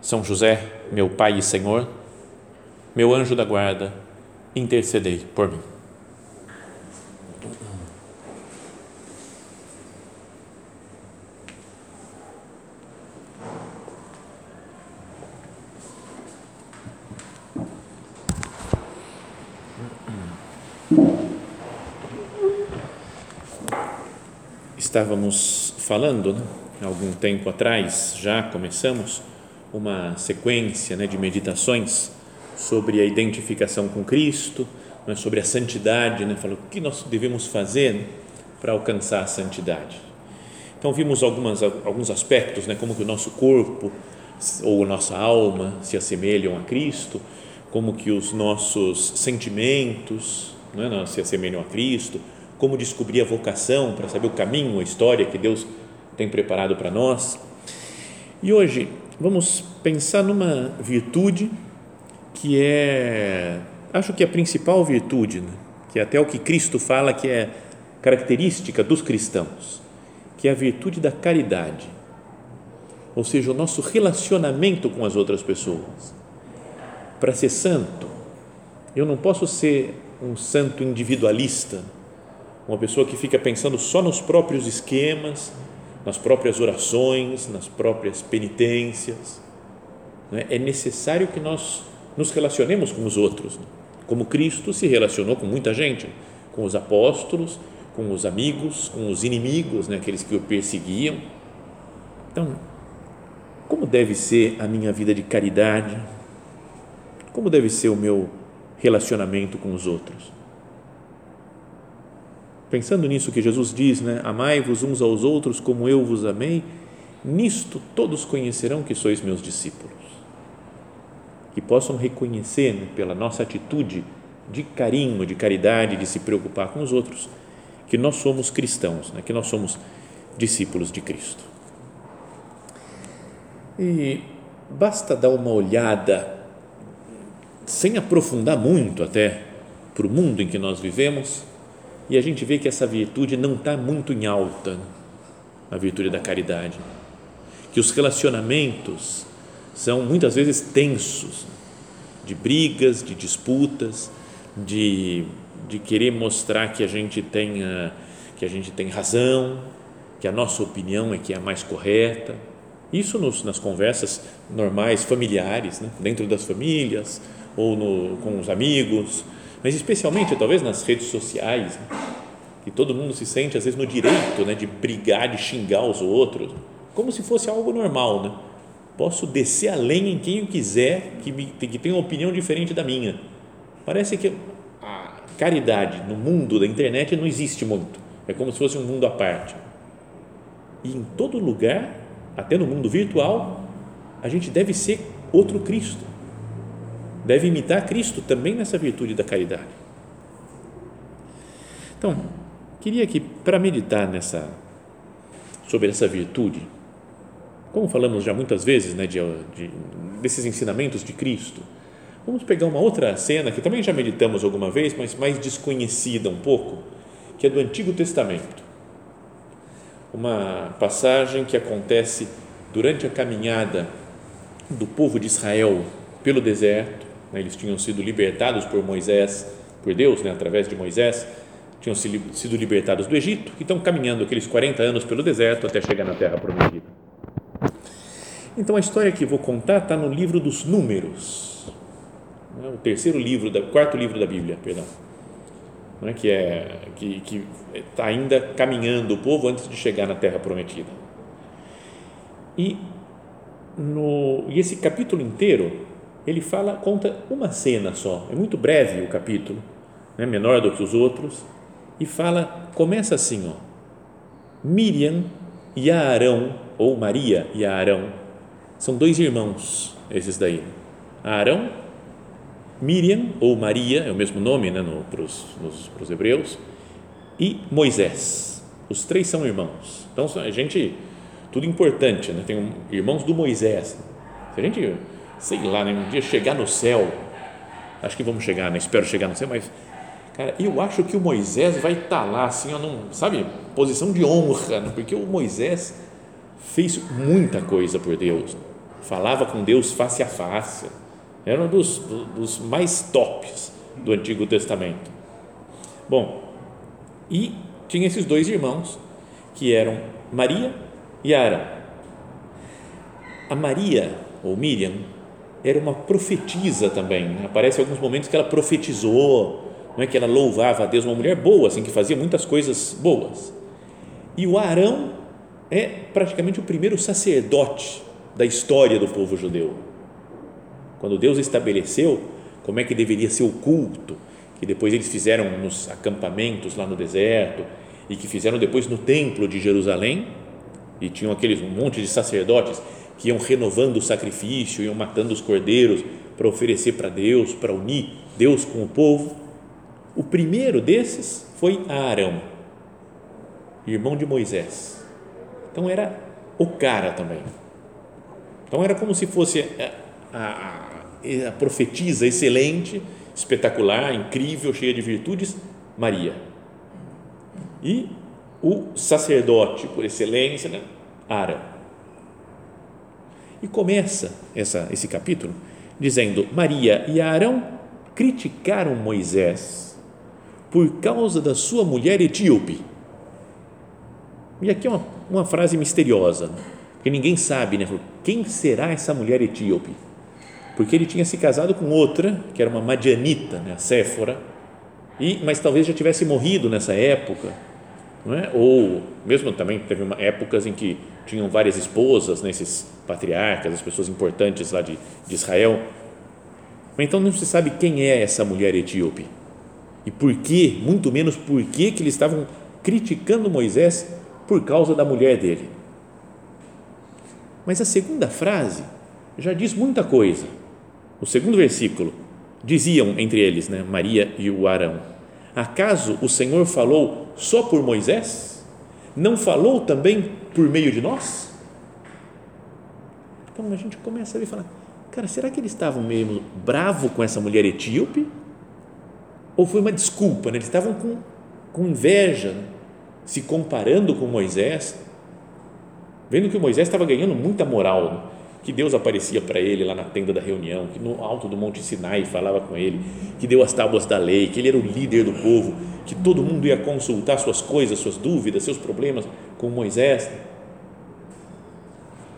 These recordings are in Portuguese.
são José, meu Pai e Senhor, meu anjo da guarda, intercedei por mim. Estávamos falando, né, algum tempo atrás, já começamos uma sequência né, de meditações sobre a identificação com Cristo, né, sobre a santidade, né, falou o que nós devemos fazer para alcançar a santidade. Então vimos algumas, alguns aspectos, né, como que o nosso corpo ou a nossa alma se assemelham a Cristo, como que os nossos sentimentos né, se assemelham a Cristo, como descobrir a vocação para saber o caminho, a história que Deus tem preparado para nós. E hoje vamos pensar numa virtude que é, acho que a principal virtude, né? que é até o que Cristo fala que é característica dos cristãos, que é a virtude da caridade, ou seja, o nosso relacionamento com as outras pessoas. Para ser santo, eu não posso ser um santo individualista, uma pessoa que fica pensando só nos próprios esquemas, nas próprias orações, nas próprias penitências. Né? É necessário que nós nos relacionemos com os outros, né? como Cristo se relacionou com muita gente, com os apóstolos, com os amigos, com os inimigos, né? aqueles que o perseguiam. Então, como deve ser a minha vida de caridade? Como deve ser o meu relacionamento com os outros? Pensando nisso que Jesus diz, né? Amai-vos uns aos outros como eu vos amei, nisto todos conhecerão que sois meus discípulos. Que possam reconhecer né, pela nossa atitude de carinho, de caridade, de se preocupar com os outros, que nós somos cristãos, né? que nós somos discípulos de Cristo. E basta dar uma olhada, sem aprofundar muito até, para o mundo em que nós vivemos e a gente vê que essa virtude não está muito em alta, a virtude da caridade. Que os relacionamentos são muitas vezes tensos, de brigas, de disputas, de, de querer mostrar que a gente tem que a gente tem razão, que a nossa opinião é que é a mais correta. Isso nos, nas conversas normais, familiares, né? dentro das famílias ou no, com os amigos, mas especialmente talvez nas redes sociais, né? que todo mundo se sente às vezes no direito né, de brigar, de xingar os outros, como se fosse algo normal, né? Posso descer a lenha em quem eu quiser que, me, que tenha uma opinião diferente da minha. Parece que a caridade no mundo da internet não existe muito. É como se fosse um mundo à parte. E em todo lugar, até no mundo virtual, a gente deve ser outro Cristo deve imitar Cristo também nessa virtude da caridade. Então, queria que para meditar nessa sobre essa virtude, como falamos já muitas vezes, né, de, de, desses ensinamentos de Cristo, vamos pegar uma outra cena que também já meditamos alguma vez, mas mais desconhecida um pouco, que é do Antigo Testamento. Uma passagem que acontece durante a caminhada do povo de Israel pelo deserto né, eles tinham sido libertados por Moisés, por Deus, né, através de Moisés, tinham sido libertados do Egito e estão caminhando aqueles 40 anos pelo deserto até chegar na Terra Prometida. Então a história que vou contar está no livro dos Números, né, o terceiro livro, da, quarto livro da Bíblia, perdão, né, que é que está ainda caminhando o povo antes de chegar na Terra Prometida. E no e esse capítulo inteiro ele fala, conta uma cena só, é muito breve o capítulo, né, menor do que os outros, e fala, começa assim, ó, Miriam e Arão, ou Maria e Arão, são dois irmãos, esses daí, Arão, Miriam, ou Maria, é o mesmo nome né, para os hebreus, e Moisés. Os três são irmãos. Então, a gente, tudo importante, né? tem um, irmãos do Moisés. Se a gente, sei lá, né, um dia chegar no céu, acho que vamos chegar, né? espero chegar no céu, mas, cara, eu acho que o Moisés vai estar tá lá, assim, ó, sabe, posição de honra, né? porque o Moisés fez muita coisa por Deus, falava com Deus face a face, era um dos, dos mais tops do Antigo Testamento. Bom, e tinha esses dois irmãos que eram Maria e Arão. A Maria, ou Miriam, era uma profetisa também. Né? Aparece alguns momentos que ela profetizou, não é que ela louvava a Deus, uma mulher boa, assim, que fazia muitas coisas boas. E o Arão é praticamente o primeiro sacerdote da história do povo judeu. Quando Deus estabeleceu como é que deveria ser o culto, que depois eles fizeram nos acampamentos lá no deserto e que fizeram depois no templo de Jerusalém, e tinham aqueles um monte de sacerdotes que iam renovando o sacrifício, iam matando os cordeiros para oferecer para Deus, para unir Deus com o povo. O primeiro desses foi Arão, irmão de Moisés. Então era o cara também. Então era como se fosse a, a, a profetisa excelente, espetacular, incrível, cheia de virtudes, Maria. E o sacerdote por excelência, né? Arão. E começa essa, esse capítulo dizendo: Maria e Arão criticaram Moisés por causa da sua mulher etíope. E aqui é uma, uma frase misteriosa, porque ninguém sabe, né? Quem será essa mulher etíope? Porque ele tinha se casado com outra, que era uma madianita, né? a Séfora, e, mas talvez já tivesse morrido nessa época, não é? ou mesmo também teve uma, épocas em que tinham várias esposas, nesses né, patriarcas, as pessoas importantes lá de, de Israel. Então não se sabe quem é essa mulher etíope e por que, muito menos por que, que eles estavam criticando Moisés por causa da mulher dele. Mas a segunda frase já diz muita coisa. O segundo versículo diziam entre eles, né, Maria e o Arão: Acaso o Senhor falou só por Moisés? Não falou também por meio de nós? Então a gente começa a ver falar, cara, será que eles estavam meio bravo com essa mulher etíope? Ou foi uma desculpa, né? eles estavam com, com inveja, né? se comparando com Moisés, vendo que Moisés estava ganhando muita moral, né? que Deus aparecia para ele lá na tenda da reunião, que no alto do Monte Sinai falava com ele, que deu as tábuas da lei, que ele era o líder do povo, que todo mundo ia consultar suas coisas, suas dúvidas, seus problemas com Moisés.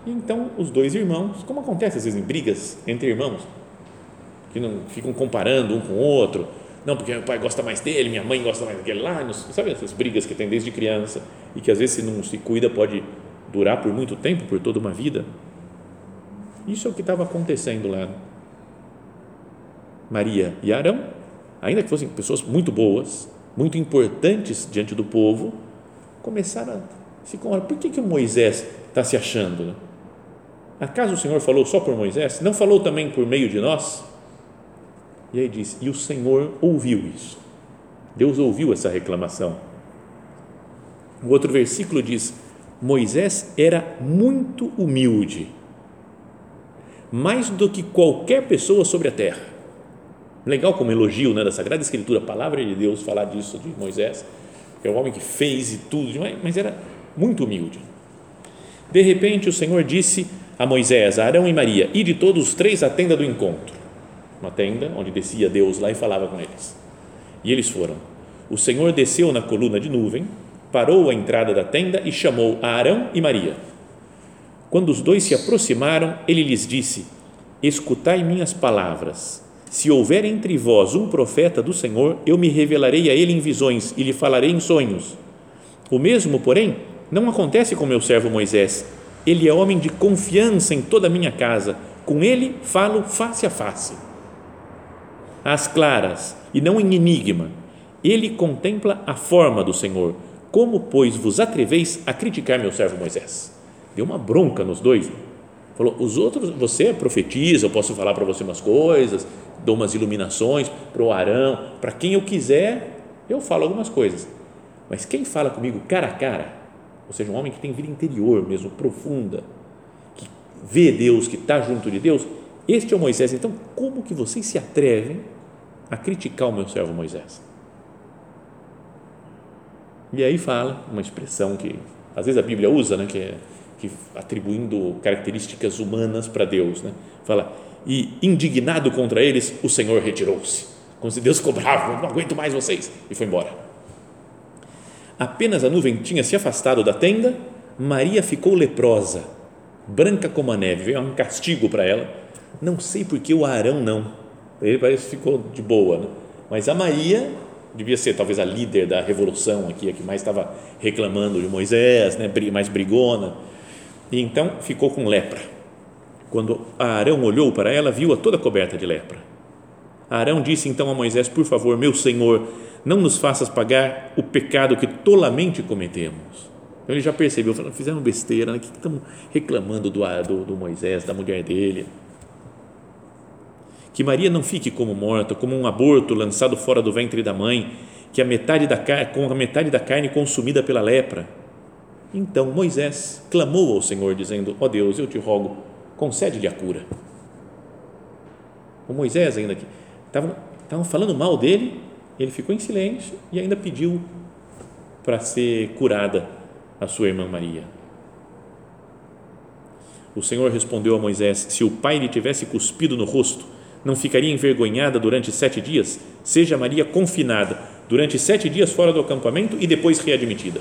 E então os dois irmãos, como acontece às vezes em brigas entre irmãos, que não ficam comparando um com o outro, não, porque meu pai gosta mais dele, minha mãe gosta mais daquele lá, sabe essas brigas que tem desde criança e que às vezes se não se cuida pode durar por muito tempo, por toda uma vida. Isso é o que estava acontecendo lá. Maria e Arão, ainda que fossem pessoas muito boas, muito importantes diante do povo, começaram a se comparar. Por que, que o Moisés está se achando? Né? Acaso o Senhor falou só por Moisés? Não falou também por meio de nós? E aí diz: E o Senhor ouviu isso. Deus ouviu essa reclamação. O outro versículo diz: Moisés era muito humilde mais do que qualquer pessoa sobre a terra. Legal como elogio né, da Sagrada Escritura, a palavra de Deus falar disso de Moisés, que é o homem que fez e tudo, mas era muito humilde. De repente o Senhor disse a Moisés, a Arão e Maria, e de todos os três à tenda do encontro, uma tenda onde descia Deus lá e falava com eles. E eles foram. O Senhor desceu na coluna de nuvem, parou à entrada da tenda e chamou a Arão e Maria quando os dois se aproximaram, ele lhes disse: Escutai minhas palavras. Se houver entre vós um profeta do Senhor, eu me revelarei a ele em visões e lhe falarei em sonhos. O mesmo, porém, não acontece com meu servo Moisés. Ele é homem de confiança em toda a minha casa. Com ele falo face a face. Às claras e não em enigma. Ele contempla a forma do Senhor. Como, pois, vos atreveis a criticar meu servo Moisés? deu uma bronca nos dois. Falou, os outros, você profetiza, eu posso falar para você umas coisas, dou umas iluminações para o Arão, para quem eu quiser, eu falo algumas coisas. Mas quem fala comigo cara a cara, ou seja, um homem que tem vida interior mesmo, profunda, que vê Deus, que está junto de Deus, este é o Moisés. Então, como que vocês se atrevem a criticar o meu servo Moisés? E aí fala uma expressão que às vezes a Bíblia usa, né, que é que atribuindo características humanas para Deus, né? Fala e indignado contra eles, o Senhor retirou-se, como se Deus cobrava, não aguento mais vocês e foi embora. Apenas a nuvem tinha se afastado da tenda, Maria ficou leprosa, branca como a neve, veio um castigo para ela. Não sei porque o Arão não, ele parece que ficou de boa, né? mas a Maria devia ser talvez a líder da revolução aqui, a que mais estava reclamando de Moisés, né, mais brigona, e então ficou com lepra. Quando Arão olhou para ela, viu-a toda coberta de lepra. Arão disse então a Moisés: Por favor, meu senhor, não nos faças pagar o pecado que tolamente cometemos. Então ele já percebeu, falando, fizeram besteira, né? que estamos reclamando do, do, do Moisés, da mulher dele. Que Maria não fique como morta, como um aborto lançado fora do ventre da mãe, que a metade da com a metade da carne consumida pela lepra. Então Moisés clamou ao Senhor, dizendo: Ó oh Deus, eu te rogo, concede-lhe a cura. O Moisés, ainda aqui, estavam, falando mal dele, ele ficou em silêncio e ainda pediu para ser curada a sua irmã Maria. O Senhor respondeu a Moisés: Se o pai lhe tivesse cuspido no rosto, não ficaria envergonhada durante sete dias? Seja Maria confinada durante sete dias fora do acampamento e depois readmitida.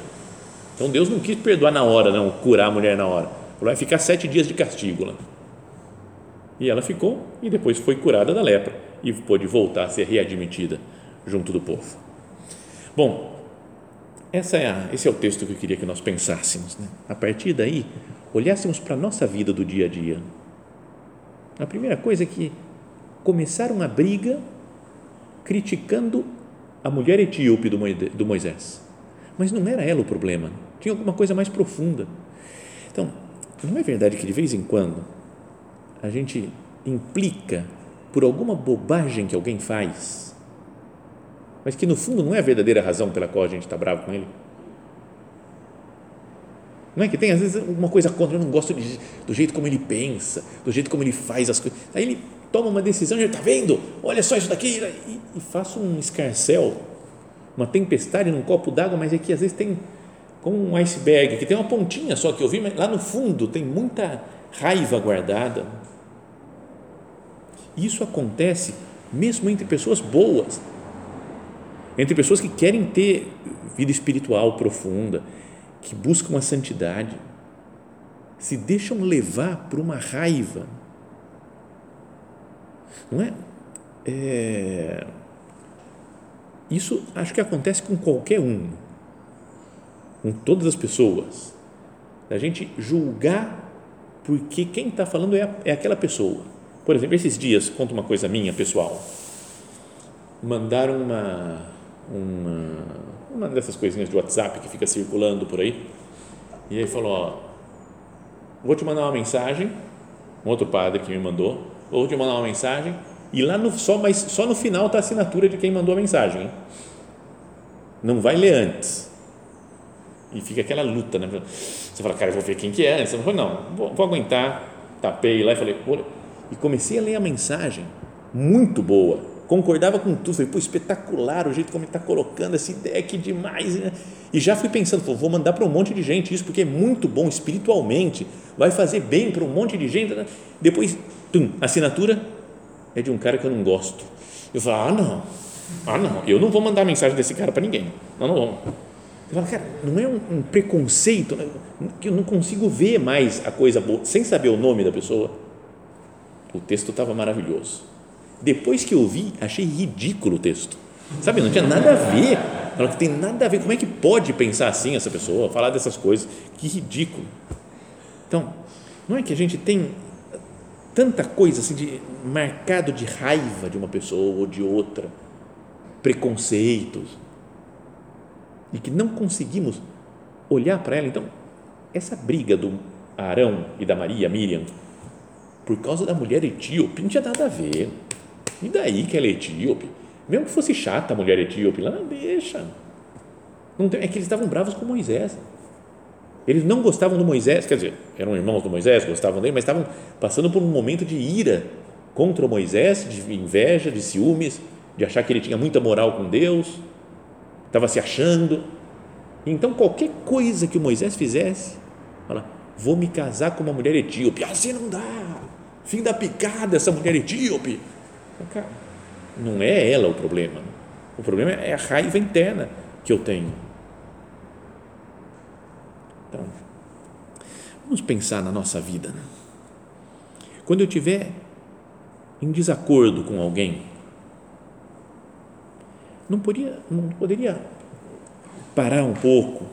Então Deus não quis perdoar na hora, não, curar a mulher na hora. Vai ficar sete dias de castigo lá. E ela ficou e depois foi curada da lepra e pôde voltar a ser readmitida junto do povo. Bom, essa é a, esse é o texto que eu queria que nós pensássemos. Né? A partir daí, olhássemos para a nossa vida do dia a dia. A primeira coisa é que começaram uma briga criticando a mulher etíope do Moisés. Mas não era ela o problema, tinha alguma coisa mais profunda. Então, não é verdade que de vez em quando a gente implica por alguma bobagem que alguém faz, mas que no fundo não é a verdadeira razão pela qual a gente está bravo com ele? Não é que tem às vezes uma coisa contra, eu não gosto de, do jeito como ele pensa, do jeito como ele faz as coisas. Aí ele toma uma decisão ele está vendo, olha só isso daqui, e, e faço um escarcel, uma tempestade num copo d'água, mas é que às vezes tem como um iceberg, que tem uma pontinha só que eu vi, mas lá no fundo tem muita raiva guardada. Isso acontece mesmo entre pessoas boas, entre pessoas que querem ter vida espiritual profunda, que buscam a santidade, se deixam levar por uma raiva não é? é isso acho que acontece com qualquer um, com todas as pessoas. A gente julgar porque quem está falando é, é aquela pessoa. Por exemplo, esses dias, conta uma coisa minha pessoal. Mandaram uma, uma, uma dessas coisinhas de WhatsApp que fica circulando por aí. E aí falou: ó, vou te mandar uma mensagem. Um outro padre que me mandou ou te mandar uma mensagem e lá no, só, mas só no final está a assinatura de quem mandou a mensagem. Hein? Não vai ler antes. E fica aquela luta, né? Você fala, cara, eu vou ver quem que é. Você fala, não, vou, vou aguentar. Tapei lá e falei, Pô. E comecei a ler a mensagem, muito boa. Concordava com tudo, falei, pô, espetacular o jeito como ele está colocando essa ideia, que demais. Né? E já fui pensando, pô, vou mandar para um monte de gente isso, porque é muito bom espiritualmente, vai fazer bem para um monte de gente. Né? Depois tum, assinatura é de um cara que eu não gosto. Eu falo, ah, não, ah, não, eu não vou mandar mensagem desse cara para ninguém. Não, não vou. Eu falo, cara, não é um, um, preconceito né, que eu não consigo ver mais a coisa boa, sem saber o nome da pessoa. O texto estava maravilhoso. Depois que eu vi, achei ridículo o texto. Sabe, não tinha nada a ver. Não tem nada a ver. Como é que pode pensar assim essa pessoa, falar dessas coisas? Que ridículo. Então, não é que a gente tem tanta coisa assim de marcado de raiva de uma pessoa ou de outra, preconceitos e que não conseguimos olhar para ela. Então, essa briga do Arão e da Maria, Miriam, por causa da mulher etíope, não tinha nada a ver. E daí que ela é etíope? Mesmo que fosse chata a mulher etíope, lá não deixa. Não tem, é que eles estavam bravos com Moisés. Eles não gostavam do Moisés, quer dizer, eram irmãos do Moisés, gostavam dele, mas estavam passando por um momento de ira contra Moisés, de inveja, de ciúmes, de achar que ele tinha muita moral com Deus, estava se achando. Então, qualquer coisa que o Moisés fizesse, fala, vou me casar com uma mulher etíope. Assim não dá. Fim da picada essa mulher etíope. Não é ela o problema. O problema é a raiva interna que eu tenho. Então, vamos pensar na nossa vida. Né? Quando eu tiver em desacordo com alguém, não poderia, não poderia parar um pouco,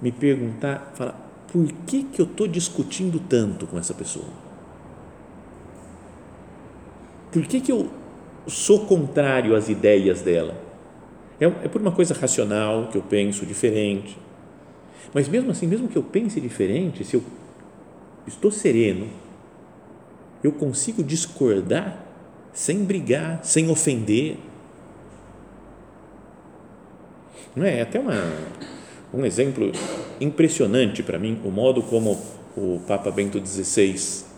me perguntar, falar, por que, que eu estou discutindo tanto com essa pessoa? Por que, que eu sou contrário às ideias dela? É, é por uma coisa racional que eu penso diferente. Mas mesmo assim, mesmo que eu pense diferente, se eu estou sereno, eu consigo discordar sem brigar, sem ofender. Não é? é até uma, um exemplo impressionante para mim, o modo como o Papa Bento XVI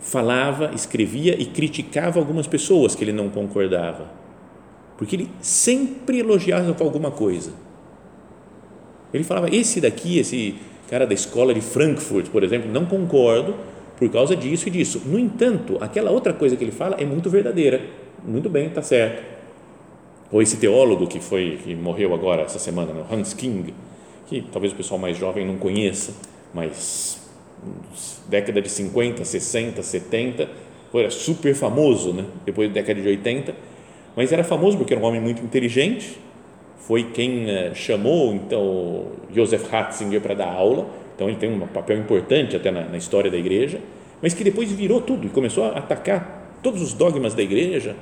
falava, escrevia e criticava algumas pessoas que ele não concordava, porque ele sempre elogiava alguma coisa. Ele falava: esse daqui, esse cara da escola de Frankfurt, por exemplo, não concordo por causa disso e disso. No entanto, aquela outra coisa que ele fala é muito verdadeira. Muito bem, está certo. Ou esse teólogo que foi que morreu agora essa semana, né? Hans King, que talvez o pessoal mais jovem não conheça, mas década de 50, 60, 70, era super famoso, né? depois da década de 80, mas era famoso porque era um homem muito inteligente, foi quem uh, chamou então Joseph Ratzinger para dar aula, então ele tem um papel importante até na, na, história da igreja, mas que depois virou tudo e começou a atacar todos os dogmas da igreja,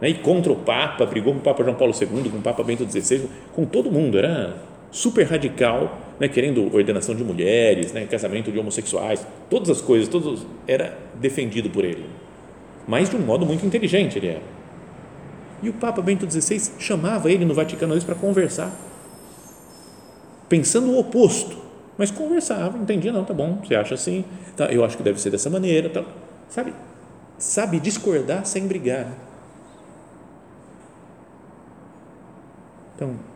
né? e contra o Papa, brigou com o Papa João Paulo II, com o Papa Bento XVI, com todo mundo, era super radical, né, querendo ordenação de mulheres, né, casamento de homossexuais, todas as coisas, todos era defendido por ele, mas de um modo muito inteligente ele era. E o Papa Bento XVI chamava ele no Vaticano para conversar, pensando o oposto, mas conversava, entendia, não, tá bom, você acha assim, tá, eu acho que deve ser dessa maneira, tá, sabe, sabe discordar sem brigar. Então,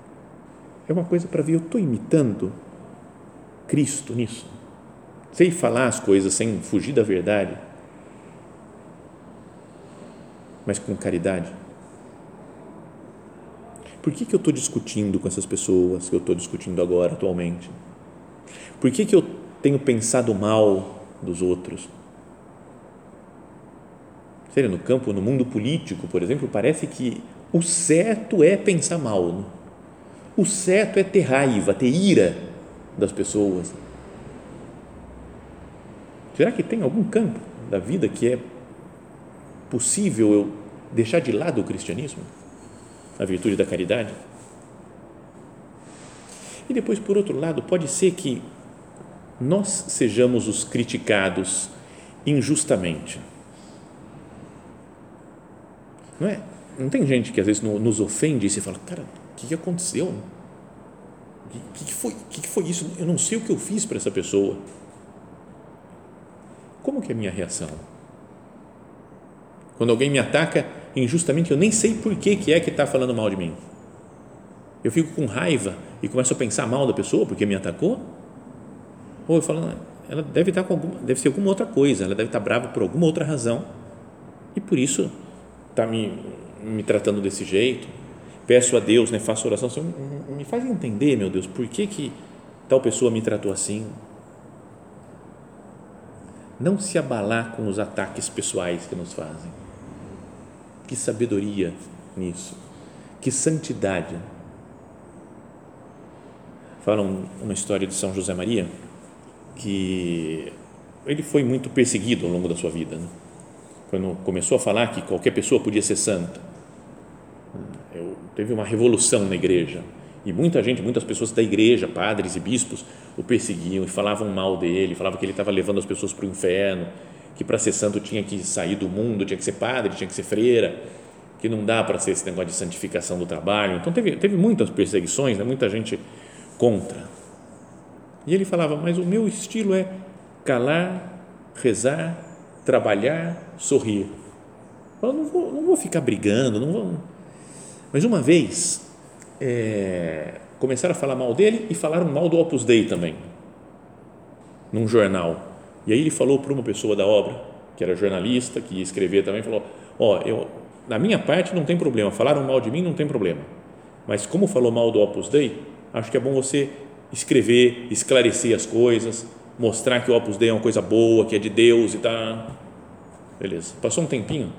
é uma coisa para ver, eu estou imitando Cristo nisso. Sei falar as coisas sem fugir da verdade, mas com caridade. Por que, que eu estou discutindo com essas pessoas que eu estou discutindo agora, atualmente? Por que, que eu tenho pensado mal dos outros? Seja no campo, no mundo político, por exemplo, parece que o certo é pensar mal. Né? O certo é ter raiva, ter ira das pessoas. Será que tem algum campo da vida que é possível eu deixar de lado o cristianismo? A virtude da caridade? E depois, por outro lado, pode ser que nós sejamos os criticados injustamente. Não é? Não tem gente que às vezes nos ofende e se fala, cara, o que, que aconteceu? O que, que, foi, o que, que foi isso? Eu não sei o que eu fiz para essa pessoa. Como que é a minha reação? Quando alguém me ataca injustamente, eu nem sei por que, que é que está falando mal de mim. Eu fico com raiva e começo a pensar mal da pessoa porque me atacou? Ou eu falo, ela deve estar com alguma, deve ser alguma outra coisa, ela deve estar brava por alguma outra razão e por isso está me, me tratando desse jeito peço a Deus, né, faço oração, Senhor, me faz entender, meu Deus, por que, que tal pessoa me tratou assim. Não se abalar com os ataques pessoais que nos fazem. Que sabedoria nisso. Que santidade. Falam uma história de São José Maria que ele foi muito perseguido ao longo da sua vida. Né? Quando começou a falar que qualquer pessoa podia ser santa teve uma revolução na igreja e muita gente, muitas pessoas da igreja, padres e bispos, o perseguiam e falavam mal dele, falavam que ele estava levando as pessoas para o inferno. que para ser santo tinha que sair do mundo, tinha que ser padre, tinha que ser freira, que não dá para ser esse negócio de santificação do trabalho. Então teve, teve muitas perseguições, né? muita gente contra. E ele falava, mas o meu estilo é calar, rezar, trabalhar, sorrir. Eu não vou, não vou ficar brigando, não vou. Mas uma vez é, começaram a falar mal dele e falaram mal do Opus Dei também, num jornal. E aí ele falou para uma pessoa da obra, que era jornalista, que ia escrever também, falou: Ó, oh, na minha parte não tem problema, falaram mal de mim não tem problema, mas como falou mal do Opus Dei, acho que é bom você escrever, esclarecer as coisas, mostrar que o Opus Dei é uma coisa boa, que é de Deus e tá. Beleza. Passou um tempinho,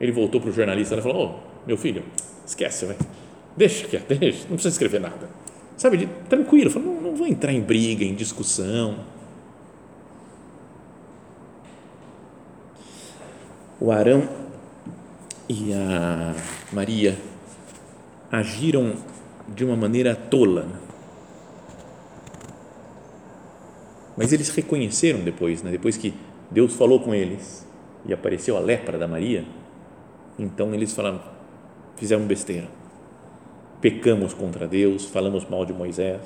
ele voltou para o jornalista e falou: oh, meu filho, esquece, vai. Deixa quieto, deixa, não precisa escrever nada. Sabe, de, tranquilo, não, não vou entrar em briga, em discussão. O Arão e a Maria agiram de uma maneira tola. Mas eles reconheceram depois, né? depois que Deus falou com eles e apareceu a lepra da Maria, então eles falaram, fizeram besteira. Pecamos contra Deus, falamos mal de Moisés.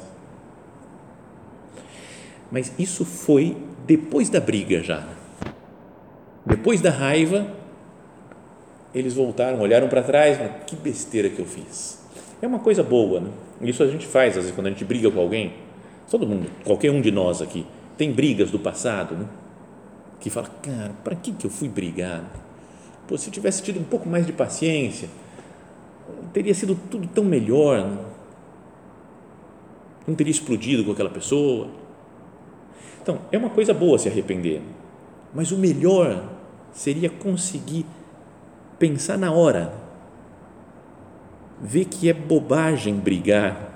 Mas isso foi depois da briga já. Depois da raiva, eles voltaram, olharam para trás, mas que besteira que eu fiz. É uma coisa boa, né? Isso a gente faz, às vezes, quando a gente briga com alguém. Todo mundo, qualquer um de nós aqui, tem brigas do passado, né? Que fala, cara, para que, que eu fui brigar? Pô, se tivesse tido um pouco mais de paciência, teria sido tudo tão melhor. Né? Não teria explodido com aquela pessoa. Então, é uma coisa boa se arrepender, mas o melhor seria conseguir pensar na hora, ver que é bobagem brigar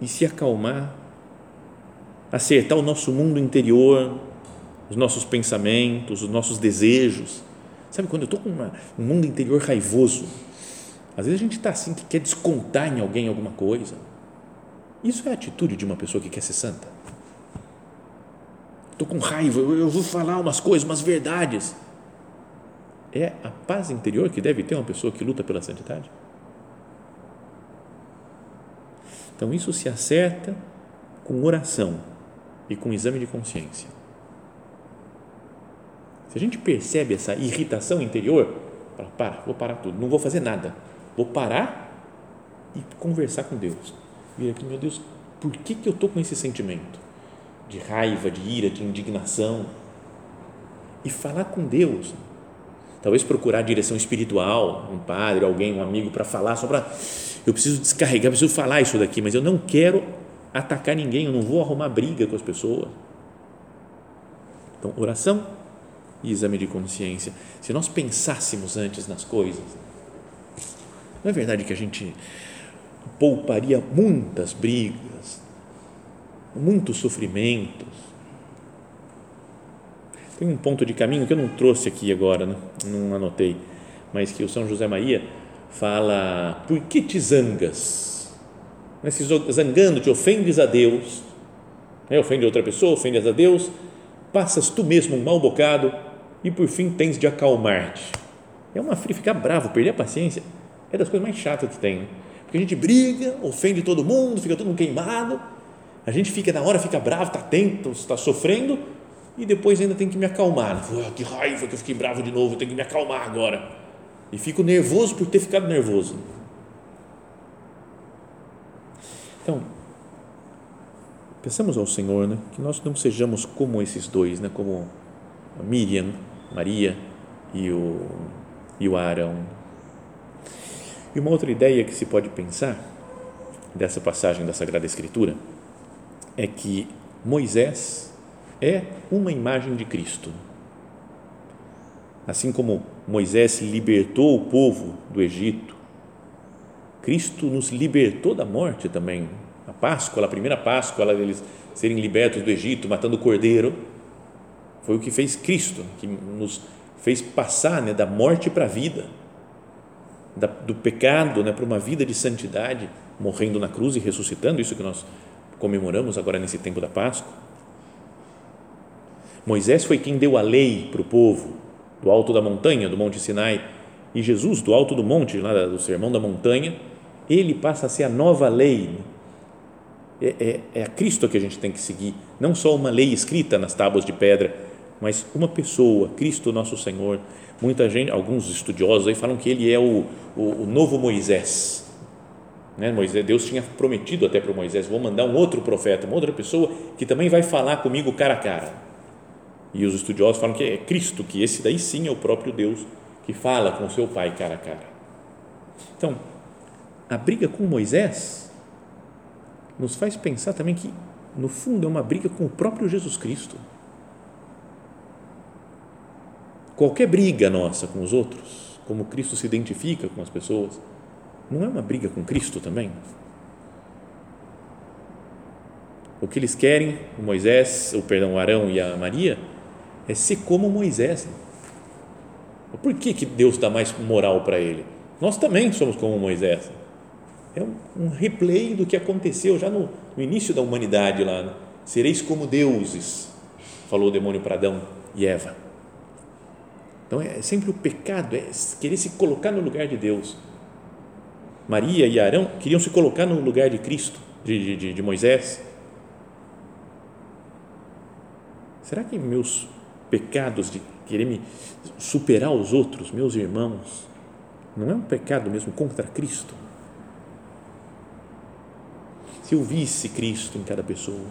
e se acalmar, acertar o nosso mundo interior, os nossos pensamentos, os nossos desejos. Sabe quando eu estou com uma, um mundo interior raivoso, às vezes a gente está assim que quer descontar em alguém alguma coisa. Isso é a atitude de uma pessoa que quer ser santa. Estou com raiva, eu vou falar umas coisas, umas verdades é a paz interior que deve ter uma pessoa que luta pela santidade? Então, isso se acerta com oração e com exame de consciência. Se a gente percebe essa irritação interior, fala, para, vou parar tudo, não vou fazer nada, vou parar e conversar com Deus. Aqui, meu Deus, por que, que eu estou com esse sentimento de raiva, de ira, de indignação? E falar com Deus, talvez procurar direção espiritual, um padre, alguém, um amigo para falar, só para eu preciso descarregar, preciso falar isso daqui, mas eu não quero atacar ninguém, eu não vou arrumar briga com as pessoas. Então, oração e exame de consciência. Se nós pensássemos antes nas coisas, não é verdade que a gente pouparia muitas brigas, muitos sofrimentos, tem um ponto de caminho que eu não trouxe aqui agora, né? não anotei, mas que o São José Maria fala: Por que te zangas? Se zangando te ofendes a Deus, né? ofende outra pessoa, ofendes a Deus, passas tu mesmo um mau bocado e por fim tens de acalmar-te. É uma fria, ficar bravo, perder a paciência, é das coisas mais chatas que tem. Né? Porque a gente briga, ofende todo mundo, fica todo mundo queimado, a gente fica na hora, fica bravo, está atento, está sofrendo e depois ainda tem que me acalmar. Que raiva que eu fiquei bravo de novo, tenho que me acalmar agora. E fico nervoso por ter ficado nervoso. Então, pensamos ao Senhor, né, que nós não sejamos como esses dois, né, como Miriam, Maria e o, e o Arão. E uma outra ideia que se pode pensar dessa passagem da Sagrada Escritura é que Moisés é uma imagem de Cristo. Assim como Moisés libertou o povo do Egito, Cristo nos libertou da morte também. A Páscoa, a primeira Páscoa, eles serem libertos do Egito, matando o cordeiro, foi o que fez Cristo, que nos fez passar né, da morte para a vida, da, do pecado né, para uma vida de santidade, morrendo na cruz e ressuscitando, isso que nós comemoramos agora nesse tempo da Páscoa. Moisés foi quem deu a lei para o povo, do alto da montanha, do Monte Sinai, e Jesus, do alto do monte, lá do Sermão da Montanha, ele passa a ser a nova lei. É, é, é a Cristo que a gente tem que seguir, não só uma lei escrita nas tábuas de pedra, mas uma pessoa, Cristo nosso Senhor. Muita gente, alguns estudiosos aí falam que ele é o, o, o novo Moisés. Né? Moisés, Deus tinha prometido até para Moisés: vou mandar um outro profeta, uma outra pessoa que também vai falar comigo cara a cara. E os estudiosos falam que é Cristo, que esse daí sim é o próprio Deus que fala com seu pai cara a cara. Então, a briga com Moisés nos faz pensar também que, no fundo, é uma briga com o próprio Jesus Cristo. Qualquer briga nossa com os outros, como Cristo se identifica com as pessoas, não é uma briga com Cristo também? O que eles querem, o Moisés, o perdão, o Arão e a Maria, é ser como Moisés. Por que, que Deus dá mais moral para ele? Nós também somos como Moisés. É um, replay do que aconteceu já no, no início da humanidade lá. Né? Sereis como deuses, falou o demônio para Adão e Eva então é sempre o pecado, é querer se colocar no lugar de Deus. Maria e Arão queriam se colocar no lugar de Cristo, de, de, de Moisés. Será que meus pecados de querer me superar os outros, meus irmãos, não é um pecado mesmo contra Cristo? Se eu visse Cristo em cada pessoa,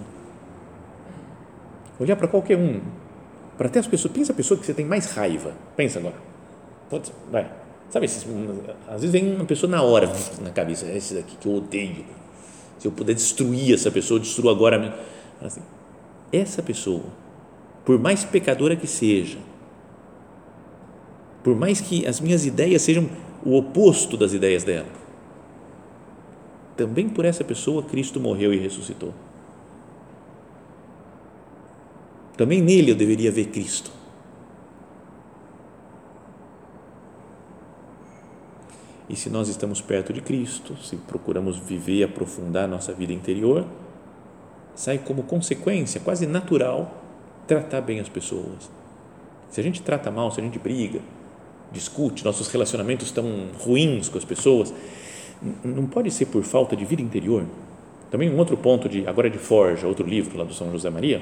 olhar para qualquer um, para ter as pessoas, pensa a pessoa que você tem mais raiva. Pensa agora. Pode, vai. Sabe, às vezes vem uma pessoa na hora na cabeça, é esse daqui que eu odeio. Se eu puder destruir essa pessoa, eu destruo agora. Assim, essa pessoa, por mais pecadora que seja, por mais que as minhas ideias sejam o oposto das ideias dela, também por essa pessoa Cristo morreu e ressuscitou. Também nele eu deveria ver Cristo. E se nós estamos perto de Cristo, se procuramos viver e aprofundar nossa vida interior, sai como consequência quase natural tratar bem as pessoas. Se a gente trata mal, se a gente briga, discute, nossos relacionamentos estão ruins com as pessoas, não pode ser por falta de vida interior. Também um outro ponto de agora de Forja, outro livro lá do São José Maria,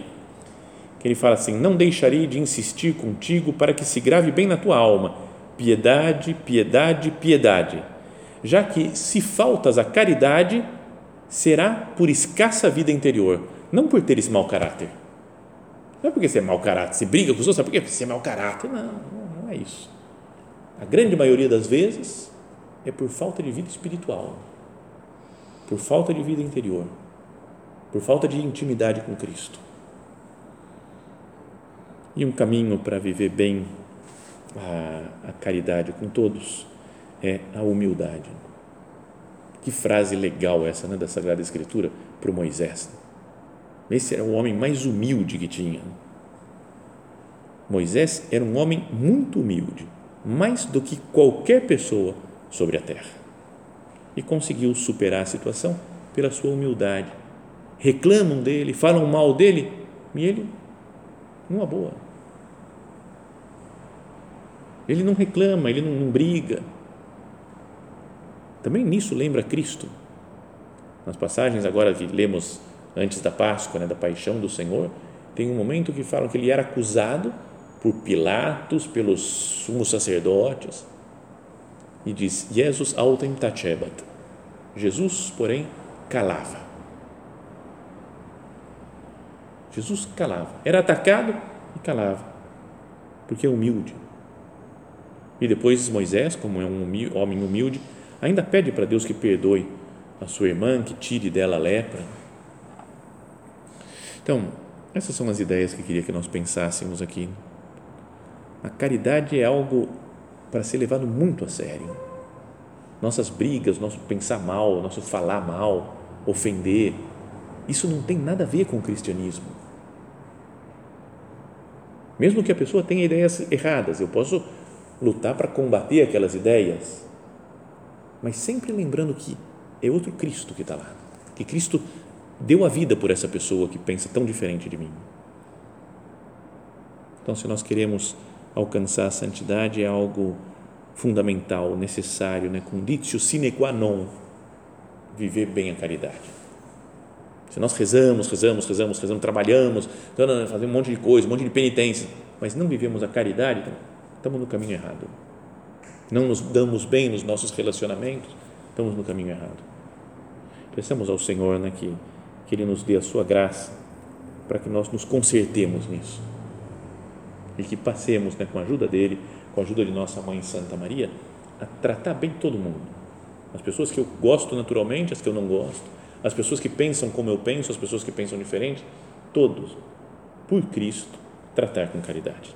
que ele fala assim: Não deixarei de insistir contigo para que se grave bem na tua alma piedade, piedade, piedade, já que se faltas a caridade, será por escassa vida interior, não por teres mau caráter. Não é porque você é mau caráter, você briga com os outros, quê? Porque você é mau caráter. Não, não é isso. A grande maioria das vezes é por falta de vida espiritual, por falta de vida interior, por falta de intimidade com Cristo. E um caminho para viver bem a, a caridade com todos é a humildade. Que frase legal essa né, da Sagrada Escritura para o Moisés. Esse era o homem mais humilde que tinha. Moisés era um homem muito humilde, mais do que qualquer pessoa sobre a terra. E conseguiu superar a situação pela sua humildade. Reclamam dele, falam mal dele, e ele, numa boa, ele não reclama, ele não, não briga. Também nisso lembra Cristo. Nas passagens agora que lemos antes da Páscoa, né, da paixão do Senhor, tem um momento que falam que ele era acusado por Pilatos, pelos sumos sacerdotes, e diz: Jesus autem tachebat. Jesus, porém, calava. Jesus calava. Era atacado e calava, porque é humilde. E depois Moisés, como é um homem humilde, ainda pede para Deus que perdoe a sua irmã, que tire dela a lepra. Então, essas são as ideias que queria que nós pensássemos aqui. A caridade é algo para ser levado muito a sério. Nossas brigas, nosso pensar mal, nosso falar mal, ofender, isso não tem nada a ver com o cristianismo. Mesmo que a pessoa tenha ideias erradas, eu posso lutar para combater aquelas ideias, mas sempre lembrando que é outro Cristo que está lá, que Cristo deu a vida por essa pessoa que pensa tão diferente de mim. Então, se nós queremos alcançar a santidade, é algo fundamental, necessário, né? conditio sine qua non, viver bem a caridade. Se nós rezamos, rezamos, rezamos, rezamos, trabalhamos, fazemos um monte de coisa, um monte de penitência, mas não vivemos a caridade, então, estamos no caminho errado. Não nos damos bem nos nossos relacionamentos, estamos no caminho errado. Peçamos ao Senhor né, que, que Ele nos dê a sua graça para que nós nos consertemos nisso e que passemos né, com a ajuda dele, com a ajuda de nossa Mãe Santa Maria, a tratar bem todo mundo. As pessoas que eu gosto naturalmente, as que eu não gosto, as pessoas que pensam como eu penso, as pessoas que pensam diferente, todos, por Cristo, tratar com caridade.